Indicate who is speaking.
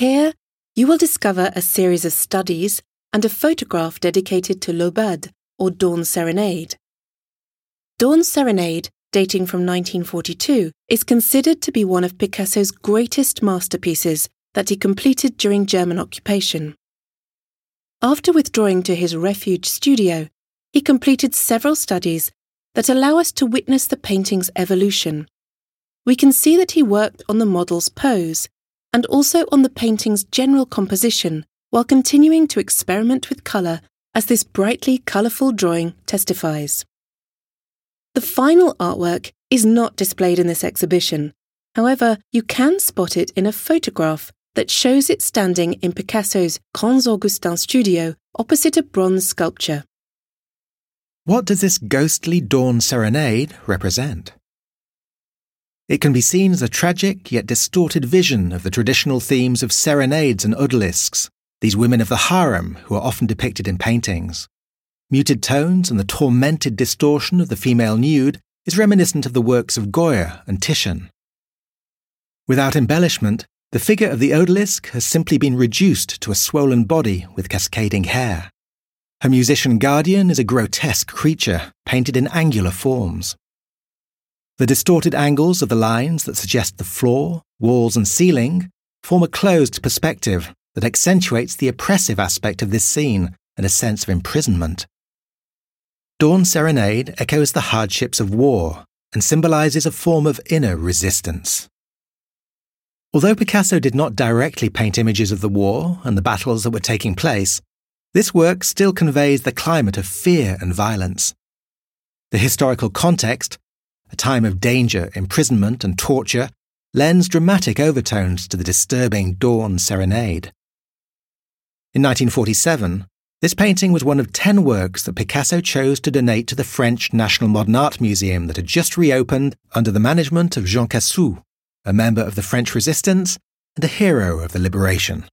Speaker 1: Here, you will discover a series of studies and a photograph dedicated to L'aubade, or Dawn Serenade. Dawn Serenade, dating from 1942, is considered to be one of Picasso's greatest masterpieces that he completed during German occupation. After withdrawing to his refuge studio, he completed several studies that allow us to witness the painting's evolution. We can see that he worked on the model's pose and also on the painting's general composition while continuing to experiment with colour as this brightly colourful drawing testifies. The final artwork is not displayed in this exhibition. However, you can spot it in a photograph that shows it standing in Picasso's Grands Augustins studio opposite a bronze sculpture.
Speaker 2: What does this ghostly dawn serenade represent? It can be seen as a tragic yet distorted vision of the traditional themes of serenades and odalisques, these women of the harem who are often depicted in paintings. Muted tones and the tormented distortion of the female nude is reminiscent of the works of Goya and Titian. Without embellishment, the figure of the odalisque has simply been reduced to a swollen body with cascading hair. Her musician guardian is a grotesque creature, painted in angular forms. The distorted angles of the lines that suggest the floor, walls, and ceiling form a closed perspective that accentuates the oppressive aspect of this scene and a sense of imprisonment. Dawn Serenade echoes the hardships of war and symbolizes a form of inner resistance. Although Picasso did not directly paint images of the war and the battles that were taking place, this work still conveys the climate of fear and violence. The historical context, a time of danger, imprisonment, and torture, lends dramatic overtones to the disturbing dawn serenade. In 1947, this painting was one of ten works that Picasso chose to donate to the French National Modern Art Museum that had just reopened under the management of Jean Cassou, a member of the French resistance and a hero of the liberation.